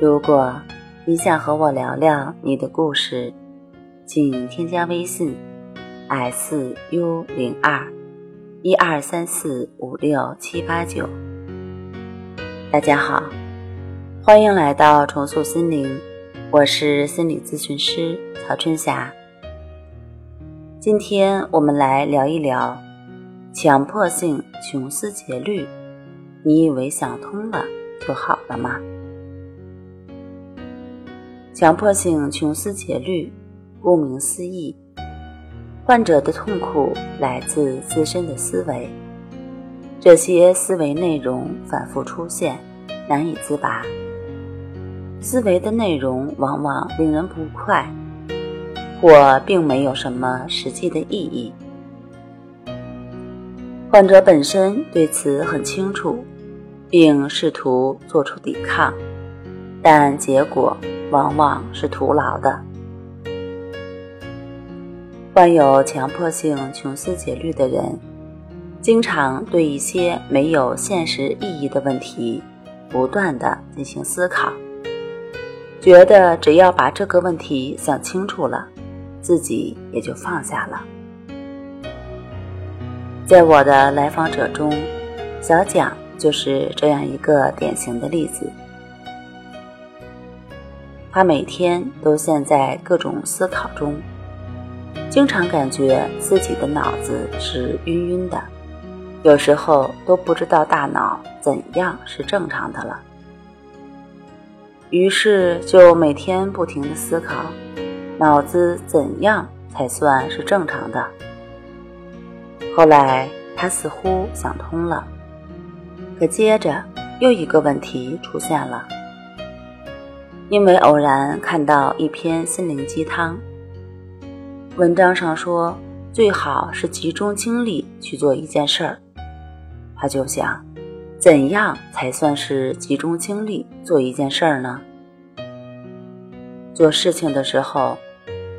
如果你想和我聊聊你的故事，请添加微信 s u 零二一二三四五六七八九。大家好，欢迎来到重塑心灵，我是心理咨询师曹春霞。今天我们来聊一聊强迫性穷思竭虑，你以为想通了就好了吗？强迫性穷思竭虑，顾名思义，患者的痛苦来自自身的思维，这些思维内容反复出现，难以自拔。思维的内容往往令人不快，或并没有什么实际的意义。患者本身对此很清楚，并试图做出抵抗，但结果。往往是徒劳的。患有强迫性穷思竭虑的人，经常对一些没有现实意义的问题，不断的进行思考，觉得只要把这个问题想清楚了，自己也就放下了。在我的来访者中，小蒋就是这样一个典型的例子。他每天都陷在各种思考中，经常感觉自己的脑子是晕晕的，有时候都不知道大脑怎样是正常的了。于是就每天不停的思考，脑子怎样才算是正常的。后来他似乎想通了，可接着又一个问题出现了。因为偶然看到一篇心灵鸡汤，文章上说最好是集中精力去做一件事儿，他就想，怎样才算是集中精力做一件事儿呢？做事情的时候，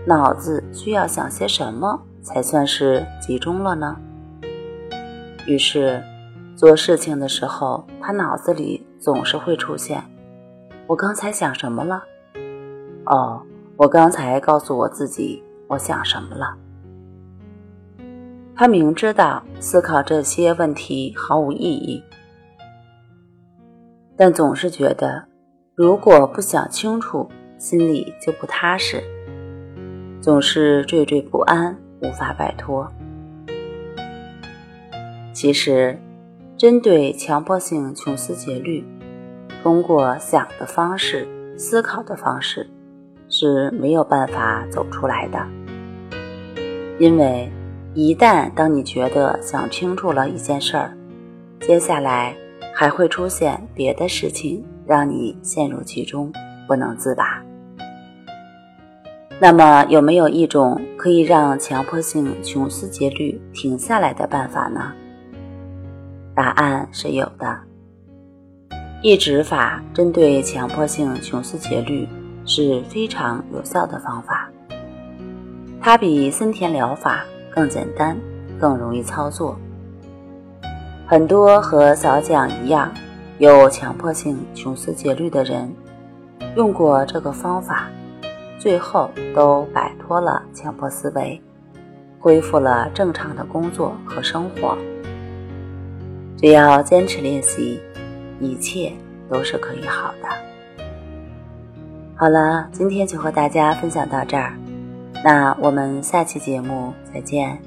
脑子需要想些什么才算是集中了呢？于是，做事情的时候，他脑子里总是会出现。我刚才想什么了？哦，我刚才告诉我自己我想什么了。他明知道思考这些问题毫无意义，但总是觉得如果不想清楚，心里就不踏实，总是惴惴不安，无法摆脱。其实，针对强迫性穷思竭虑。通过想的方式、思考的方式是没有办法走出来的，因为一旦当你觉得想清楚了一件事儿，接下来还会出现别的事情让你陷入其中不能自拔。那么，有没有一种可以让强迫性穷思竭虑停下来的办法呢？答案是有的。抑制法针对强迫性穷思竭虑是非常有效的方法，它比森田疗法更简单、更容易操作。很多和小蒋一样有强迫性穷思竭虑的人，用过这个方法，最后都摆脱了强迫思维，恢复了正常的工作和生活。只要坚持练习。一切都是可以好的。好了，今天就和大家分享到这儿，那我们下期节目再见。